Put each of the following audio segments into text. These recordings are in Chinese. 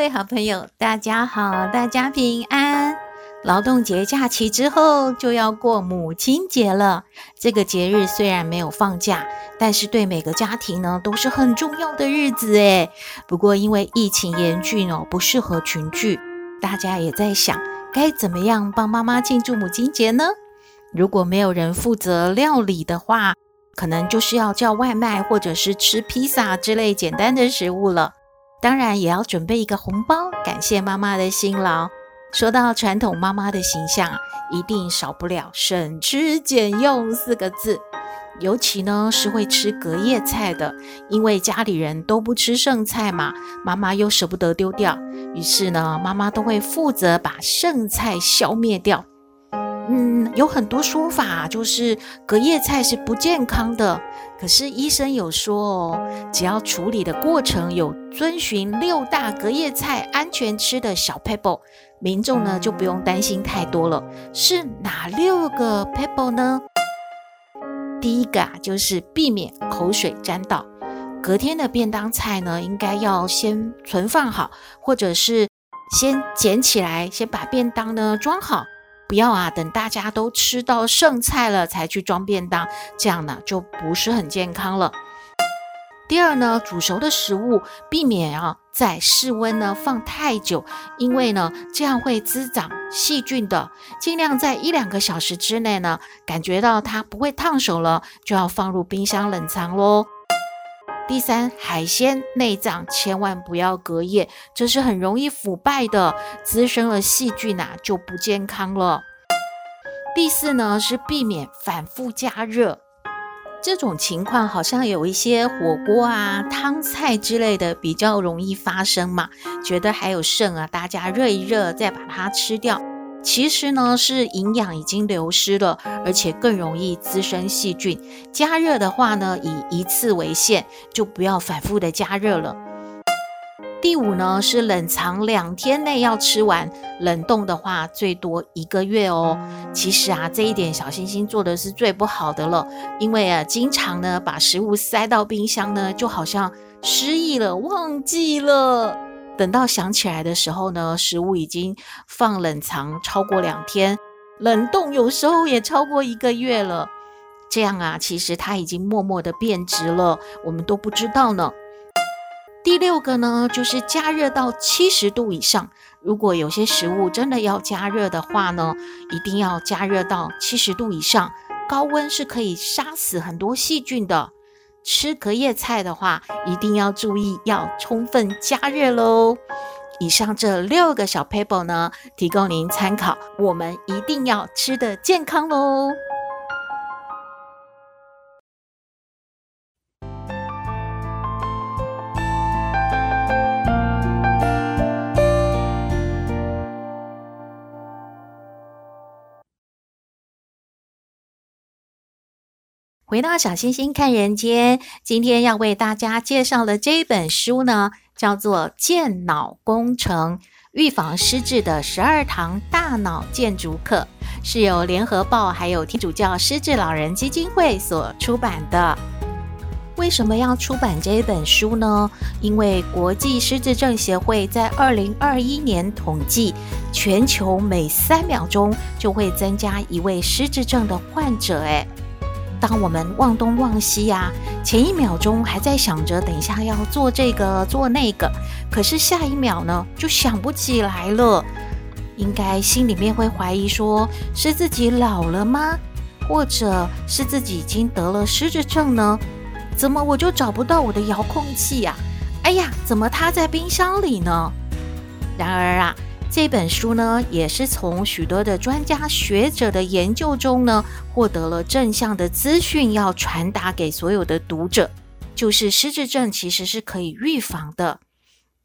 各位好朋友，大家好，大家平安。劳动节假期之后就要过母亲节了。这个节日虽然没有放假，但是对每个家庭呢都是很重要的日子诶。不过因为疫情严峻哦，不适合群聚，大家也在想该怎么样帮妈妈庆祝母亲节呢？如果没有人负责料理的话，可能就是要叫外卖或者是吃披萨之类简单的食物了。当然也要准备一个红包，感谢妈妈的辛劳。说到传统妈妈的形象，一定少不了省吃俭用四个字。尤其呢是会吃隔夜菜的，因为家里人都不吃剩菜嘛，妈妈又舍不得丢掉，于是呢妈妈都会负责把剩菜消灭掉。嗯，有很多说法，就是隔夜菜是不健康的。可是医生有说哦，只要处理的过程有遵循六大隔夜菜安全吃的小 pebble，，民众呢就不用担心太多了。是哪六个 pebble 呢？第一个啊，就是避免口水沾到。隔天的便当菜呢，应该要先存放好，或者是先捡起来，先把便当呢装好。不要啊，等大家都吃到剩菜了才去装便当，这样呢就不是很健康了。第二呢，煮熟的食物避免啊在室温呢放太久，因为呢这样会滋长细菌的。尽量在一两个小时之内呢，感觉到它不会烫手了，就要放入冰箱冷藏喽。第三，海鲜内脏千万不要隔夜，这是很容易腐败的，滋生了细菌呐、就不健康了。第四呢，是避免反复加热，这种情况好像有一些火锅啊、汤菜之类的比较容易发生嘛，觉得还有剩啊，大家热一热再把它吃掉。其实呢，是营养已经流失了，而且更容易滋生细菌。加热的话呢，以一次为限，就不要反复的加热了。第五呢，是冷藏两天内要吃完，冷冻的话最多一个月哦。其实啊，这一点小星星做的是最不好的了，因为啊，经常呢把食物塞到冰箱呢，就好像失忆了，忘记了。等到想起来的时候呢，食物已经放冷藏超过两天，冷冻有时候也超过一个月了。这样啊，其实它已经默默的变质了，我们都不知道呢。第六个呢，就是加热到七十度以上。如果有些食物真的要加热的话呢，一定要加热到七十度以上，高温是可以杀死很多细菌的。吃隔夜菜的话，一定要注意要充分加热喽。以上这六个小 paper 呢，提供您参考。我们一定要吃得健康喽。回到小星星看人间，今天要为大家介绍的这一本书呢，叫做《健脑工程：预防失智的十二堂大脑建筑课》，是由联合报还有天主教失智老人基金会所出版的。为什么要出版这一本书呢？因为国际失智症协会在二零二一年统计，全球每三秒钟就会增加一位失智症的患者，诶当我们忘东忘西呀，前一秒钟还在想着等一下要做这个做那个，可是下一秒呢就想不起来了，应该心里面会怀疑说是自己老了吗？或者是自己已经得了失智症呢？怎么我就找不到我的遥控器呀？哎呀，怎么它在冰箱里呢？然而啊。这本书呢，也是从许多的专家学者的研究中呢，获得了正向的资讯，要传达给所有的读者，就是失智症其实是可以预防的。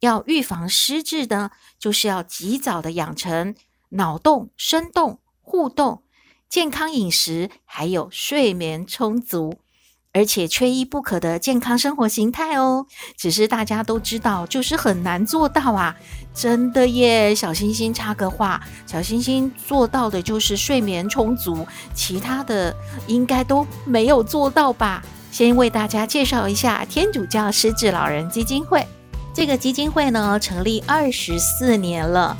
要预防失智呢，就是要及早的养成脑动、生动、互动、健康饮食，还有睡眠充足。而且缺一不可的健康生活形态哦，只是大家都知道，就是很难做到啊！真的耶，小星星插个话，小星星做到的就是睡眠充足，其他的应该都没有做到吧？先为大家介绍一下天主教失智老人基金会。这个基金会呢，成立二十四年了，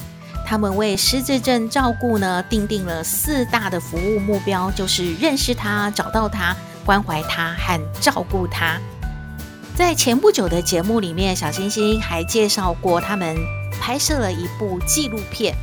他们为失智症照顾呢，定定了四大的服务目标，就是认识他，找到他。关怀他和照顾他，在前不久的节目里面，小星星还介绍过他们拍摄了一部纪录片，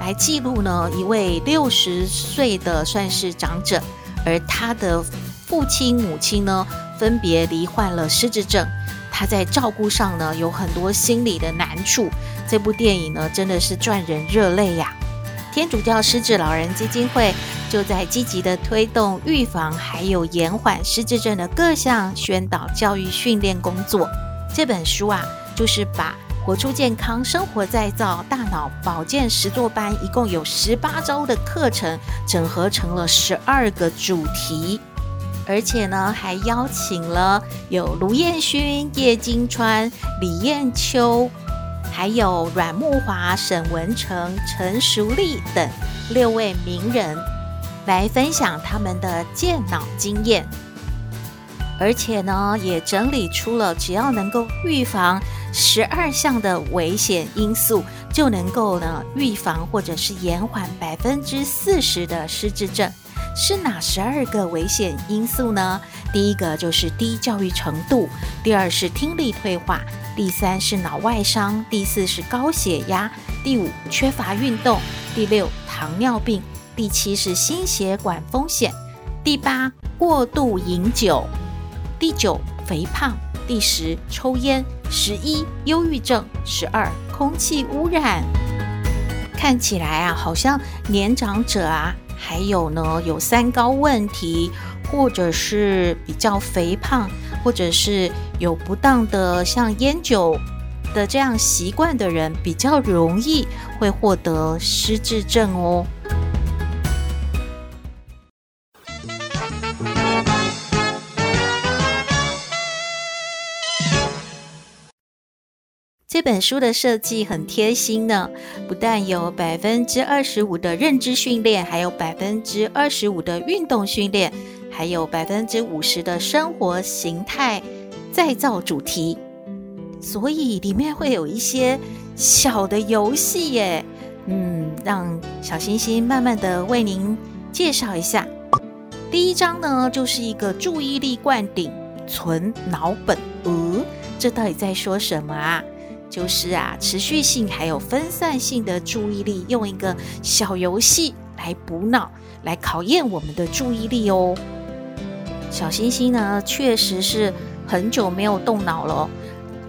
来记录呢一位六十岁的算是长者，而他的父亲母亲呢分别罹患了失智症，他在照顾上呢有很多心理的难处。这部电影呢真的是赚人热泪呀！天主教失智老人基金会就在积极的推动预防还有延缓失智症的各项宣导教育训练工作。这本书啊，就是把活出健康生活再造大脑保健实作班一共有十八周的课程，整合成了十二个主题，而且呢，还邀请了有卢彦勋、叶金川、李艳秋。还有阮慕华、沈文成、陈淑丽等六位名人来分享他们的健脑经验，而且呢，也整理出了只要能够预防十二项的危险因素，就能够呢预防或者是延缓百分之四十的失智症。是哪十二个危险因素呢？第一个就是低教育程度，第二是听力退化。第三是脑外伤，第四是高血压，第五缺乏运动，第六糖尿病，第七是心血管风险，第八过度饮酒，第九肥胖，第十抽烟，十一忧郁症，十二空气污染。看起来啊，好像年长者啊，还有呢有三高问题，或者是比较肥胖。或者是有不当的像烟酒的这样习惯的人，比较容易会获得失智症哦。这本书的设计很贴心呢，不但有百分之二十五的认知训练，还有百分之二十五的运动训练。还有百分之五十的生活形态再造主题，所以里面会有一些小的游戏耶。嗯，让小星星慢慢的为您介绍一下。第一章呢，就是一个注意力灌顶存脑本。呃，这到底在说什么啊？就是啊，持续性还有分散性的注意力，用一个小游戏来补脑，来考验我们的注意力哦。小星星呢，确实是很久没有动脑了，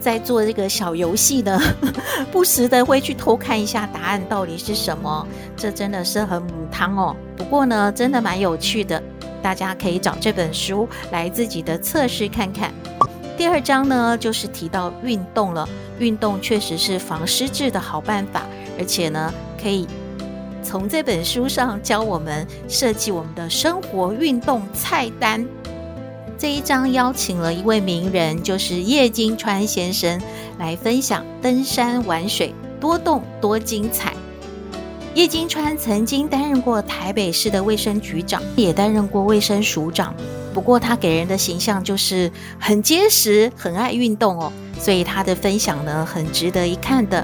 在做这个小游戏呢，不时的会去偷看一下答案到底是什么，这真的是很母汤哦。不过呢，真的蛮有趣的，大家可以找这本书来自己的测试看看。第二章呢，就是提到运动了，运动确实是防失智的好办法，而且呢，可以从这本书上教我们设计我们的生活运动菜单。这一章邀请了一位名人，就是叶金川先生，来分享登山玩水，多动多精彩。叶金川曾经担任过台北市的卫生局长，也担任过卫生署长。不过他给人的形象就是很结实，很爱运动哦，所以他的分享呢，很值得一看的。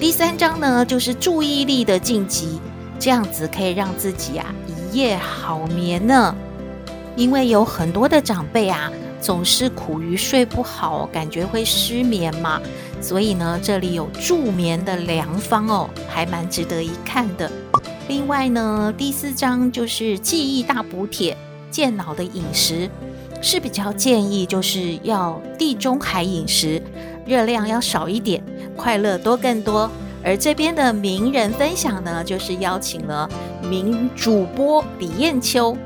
第三章呢，就是注意力的晋级，这样子可以让自己啊一夜好眠呢。因为有很多的长辈啊，总是苦于睡不好，感觉会失眠嘛，所以呢，这里有助眠的良方哦，还蛮值得一看的。另外呢，第四章就是记忆大补帖，健脑的饮食是比较建议，就是要地中海饮食，热量要少一点，快乐多更多。而这边的名人分享呢，就是邀请了名主播李艳秋。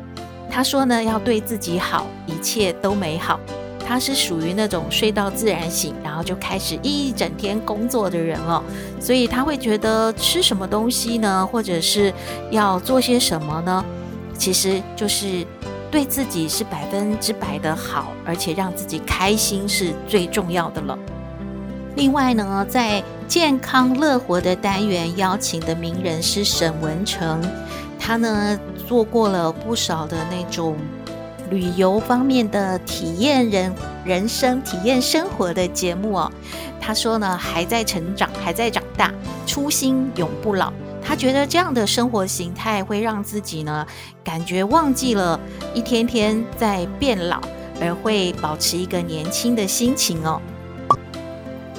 他说呢，要对自己好，一切都美好。他是属于那种睡到自然醒，然后就开始一整天工作的人了，所以他会觉得吃什么东西呢，或者是要做些什么呢？其实就是对自己是百分之百的好，而且让自己开心是最重要的了。另外呢，在健康乐活的单元邀请的名人是沈文成，他呢做过了不少的那种旅游方面的体验人人生、体验生活的节目哦。他说呢，还在成长，还在长大，初心永不老。他觉得这样的生活形态会让自己呢，感觉忘记了一天天在变老，而会保持一个年轻的心情哦。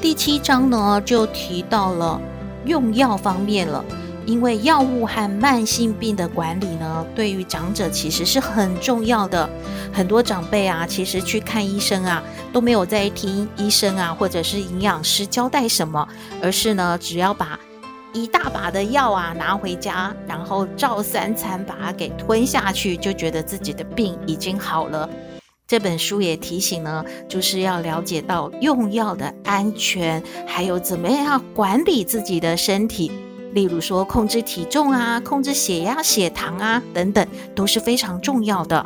第七章呢，就提到了用药方面了，因为药物和慢性病的管理呢，对于长者其实是很重要的。很多长辈啊，其实去看医生啊，都没有在听医生啊，或者是营养师交代什么，而是呢，只要把一大把的药啊拿回家，然后照三餐把它给吞下去，就觉得自己的病已经好了。这本书也提醒呢，就是要了解到用药的安全，还有怎么样管理自己的身体，例如说控制体重啊、控制血压、血糖啊等等，都是非常重要的。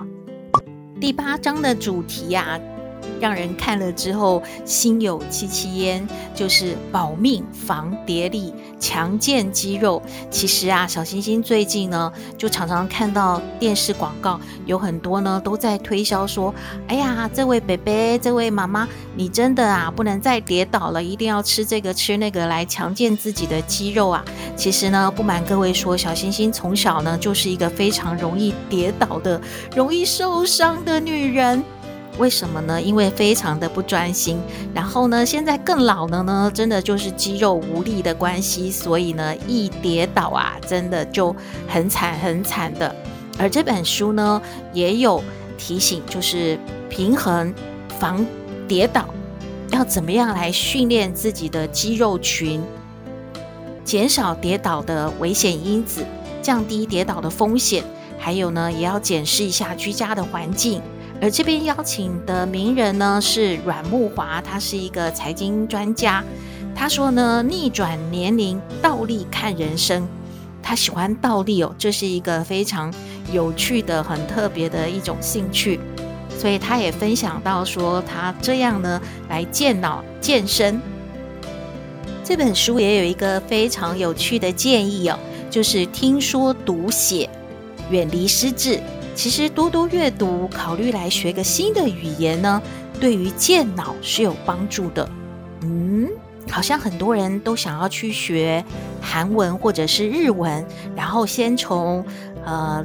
第八章的主题呀、啊。让人看了之后心有戚戚焉，就是保命防跌力，强健肌肉。其实啊，小星星最近呢，就常常看到电视广告，有很多呢都在推销说：“哎呀，这位伯伯，这位妈妈，你真的啊不能再跌倒了，一定要吃这个吃那个来强健自己的肌肉啊。”其实呢，不瞒各位说，小星星从小呢就是一个非常容易跌倒的、容易受伤的女人。为什么呢？因为非常的不专心，然后呢，现在更老了呢，真的就是肌肉无力的关系，所以呢，一跌倒啊，真的就很惨很惨的。而这本书呢，也有提醒，就是平衡防跌倒，要怎么样来训练自己的肌肉群，减少跌倒的危险因子，降低跌倒的风险，还有呢，也要检视一下居家的环境。而这边邀请的名人呢，是阮慕华，他是一个财经专家。他说呢，逆转年龄，倒立看人生。他喜欢倒立哦，这是一个非常有趣的、很特别的一种兴趣。所以他也分享到说，他这样呢来健脑健身。这本书也有一个非常有趣的建议哦，就是听说读写，远离失智。其实多多阅读，考虑来学个新的语言呢，对于健脑是有帮助的。嗯，好像很多人都想要去学韩文或者是日文，然后先从呃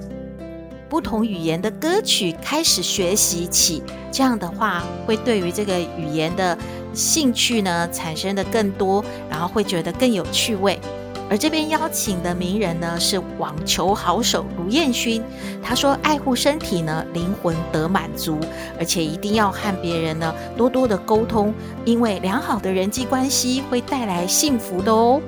不同语言的歌曲开始学习起，这样的话会对于这个语言的兴趣呢产生的更多，然后会觉得更有趣味。而这边邀请的名人呢，是网球好手卢彦勋。他说：“爱护身体呢，灵魂得满足，而且一定要和别人呢多多的沟通，因为良好的人际关系会带来幸福的哦。”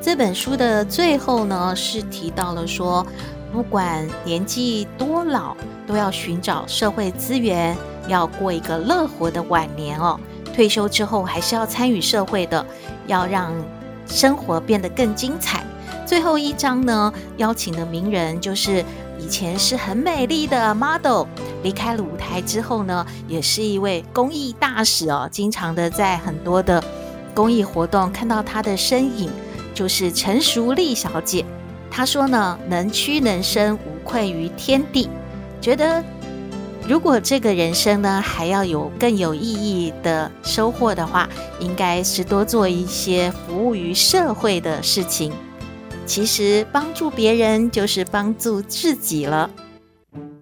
这本书的最后呢，是提到了说，不管年纪多老，都要寻找社会资源，要过一个乐活的晚年哦。退休之后还是要参与社会的，要让。生活变得更精彩。最后一章呢，邀请的名人就是以前是很美丽的 model，离开了舞台之后呢，也是一位公益大使哦，经常的在很多的公益活动看到她的身影，就是陈淑丽小姐。她说呢，能屈能伸，无愧于天地，觉得。如果这个人生呢，还要有更有意义的收获的话，应该是多做一些服务于社会的事情。其实帮助别人就是帮助自己了。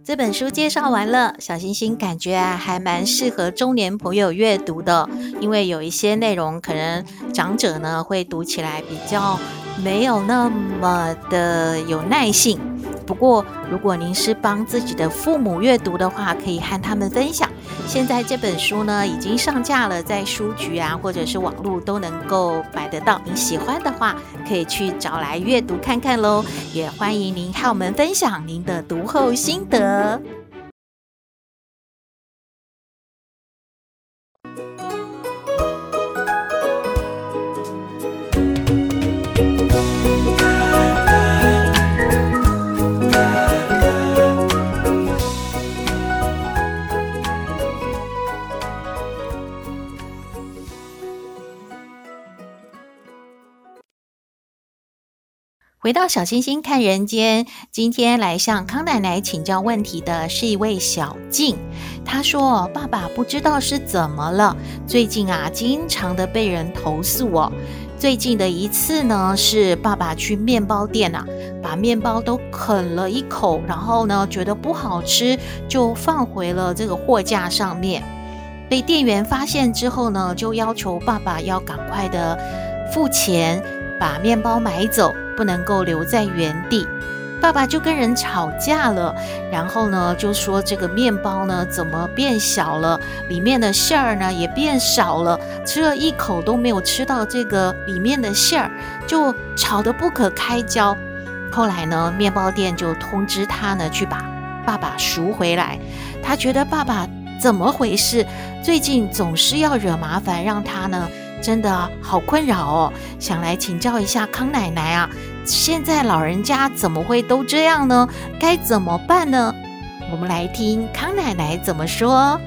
这本书介绍完了，小星星感觉啊，还蛮适合中年朋友阅读的，因为有一些内容可能长者呢会读起来比较没有那么的有耐性。不过，如果您是帮自己的父母阅读的话，可以和他们分享。现在这本书呢，已经上架了，在书局啊，或者是网络都能够买得到。您喜欢的话，可以去找来阅读看看喽。也欢迎您和我们分享您的读后心得。回到小星星看人间，今天来向康奶奶请教问题的是一位小静。她说：“爸爸不知道是怎么了，最近啊，经常的被人投诉哦。最近的一次呢，是爸爸去面包店啊，把面包都啃了一口，然后呢，觉得不好吃，就放回了这个货架上面。被店员发现之后呢，就要求爸爸要赶快的付钱，把面包买走。”不能够留在原地，爸爸就跟人吵架了。然后呢，就说这个面包呢怎么变小了，里面的馅儿呢也变少了，吃了一口都没有吃到这个里面的馅儿，就吵得不可开交。后来呢，面包店就通知他呢去把爸爸赎回来。他觉得爸爸怎么回事？最近总是要惹麻烦，让他呢。真的好困扰哦，想来请教一下康奶奶啊，现在老人家怎么会都这样呢？该怎么办呢？我们来听康奶奶怎么说。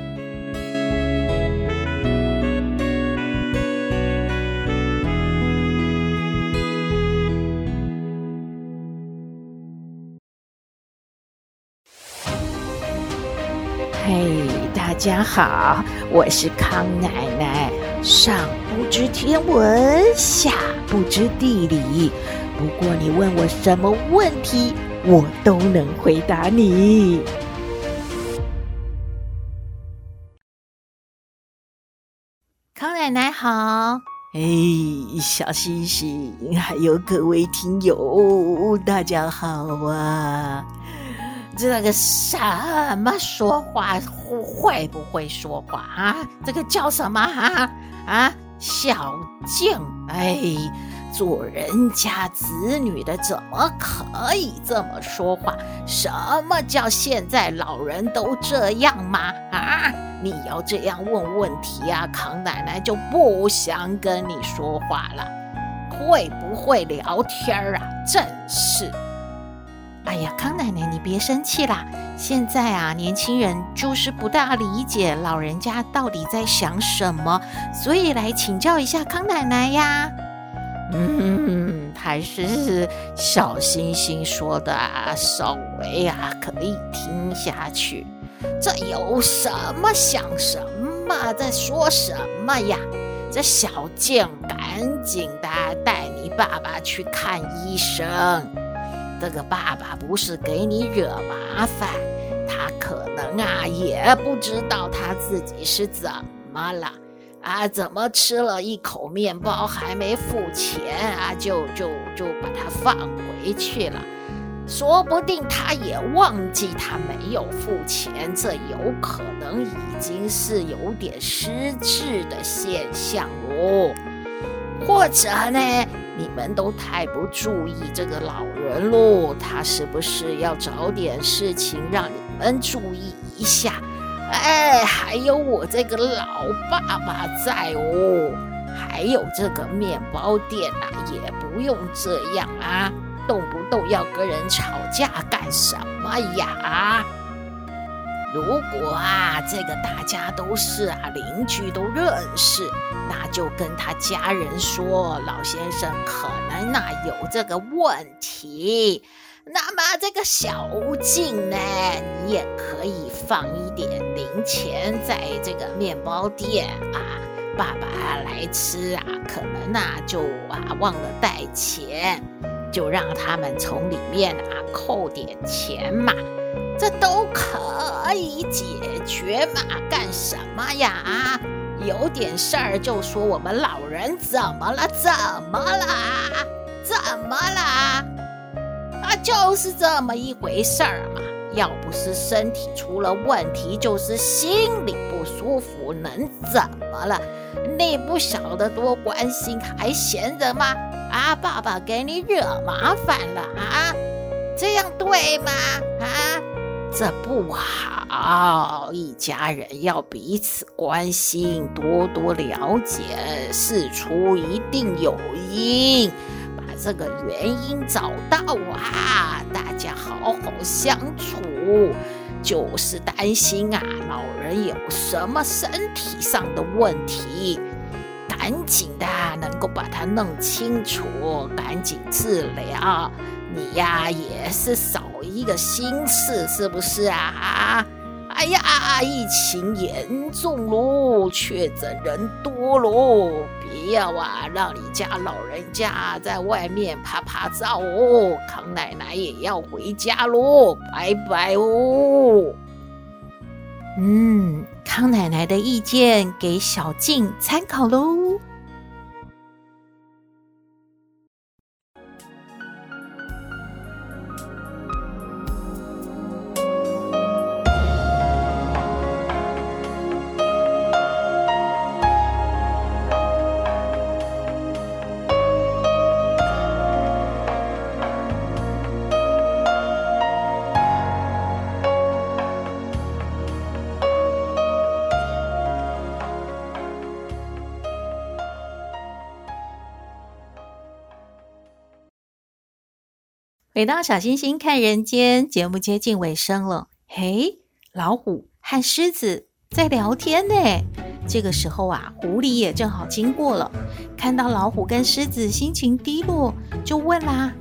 嘿，大家好，我是康奶奶。上不知天文，下不知地理。不过你问我什么问题，我都能回答你。康奶奶好，哎，小星星，还有各位听友，大家好啊！这个什么说话会不会说话啊？这个叫什么啊？啊，小静，哎，做人家子女的怎么可以这么说话？什么叫现在老人都这样吗？啊，你要这样问问题啊，康奶奶就不想跟你说话了。会不会聊天啊？真是。哎呀，康奶奶，你别生气啦！现在啊，年轻人就是不大理解老人家到底在想什么，所以来请教一下康奶奶呀。嗯，还是小星星说的啊，稍微啊可以听下去。这有什么想什么，在说什么呀？这小静，赶紧的带你爸爸去看医生。这个爸爸不是给你惹麻烦，他可能啊也不知道他自己是怎么了啊，怎么吃了一口面包还没付钱啊，就就就把它放回去了，说不定他也忘记他没有付钱，这有可能已经是有点失智的现象哦，或者呢？你们都太不注意这个老人喽，他是不是要找点事情让你们注意一下？哎，还有我这个老爸爸在哦，还有这个面包店呐、也不用这样啊，动不动要跟人吵架干什么呀？啊如果啊，这个大家都是啊邻居都认识，那就跟他家人说，老先生可能啊有这个问题。那么这个小静呢，你也可以放一点零钱在这个面包店啊。爸爸来吃啊，可能啊就啊忘了带钱，就让他们从里面啊扣点钱嘛。这都可以解决嘛？干什么呀？啊，有点事儿就说我们老人怎么了？怎么了？怎么了？啊，就是这么一回事儿嘛。要不是身体出了问题，就是心里不舒服，能怎么了？你不晓得多关心，还闲着吗？啊，爸爸给你惹麻烦了啊？这样对吗？啊？这不好，一家人要彼此关心，多多了解，事出一定有因，把这个原因找到啊，大家好好相处。就是担心啊，老人有什么身体上的问题，赶紧的能够把它弄清楚，赶紧治疗。你呀，也是少一个心思，是不是啊？哎呀，疫情严重喽，确诊人多喽，别要啊，让你家老人家在外面趴趴走哦。康奶奶也要回家喽，拜拜哦。嗯，康奶奶的意见给小静参考喽。回到小星星看人间节目接近尾声了，嘿，老虎和狮子在聊天呢。这个时候啊，狐狸也正好经过了，看到老虎跟狮子心情低落，就问啦：“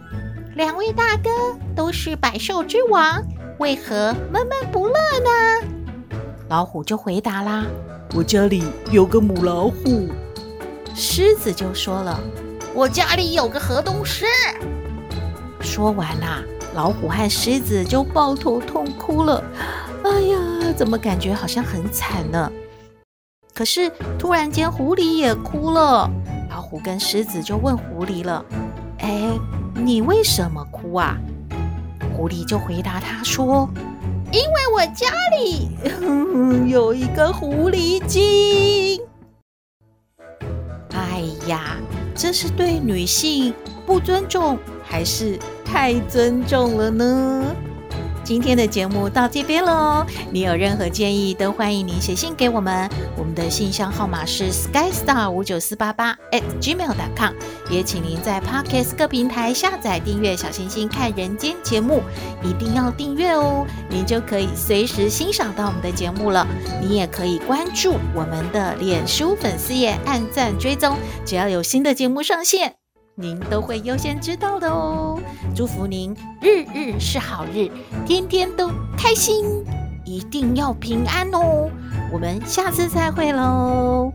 两位大哥都是百兽之王，为何闷闷不乐呢？”老虎就回答啦：“我家里有个母老虎。”狮子就说了：“我家里有个河东狮。”说完啦，老虎和狮子就抱头痛哭了。哎呀，怎么感觉好像很惨呢？可是突然间，狐狸也哭了。老虎跟狮子就问狐狸了：“哎，你为什么哭啊？”狐狸就回答他说：“因为我家里 有一个狐狸精。”哎呀，这是对女性不尊重，还是太尊重了呢？今天的节目到这边喽，你有任何建议都欢迎您写信给我们，我们的信箱号码是 skystar 五九四八八 at gmail.com，也请您在 Podcast 各平台下载订阅小星星看人间节目，一定要订阅哦，您就可以随时欣赏到我们的节目了。你也可以关注我们的脸书粉丝页，按赞追踪，只要有新的节目上线。您都会优先知道的哦！祝福您日日是好日，天天都开心，一定要平安哦！我们下次再会喽。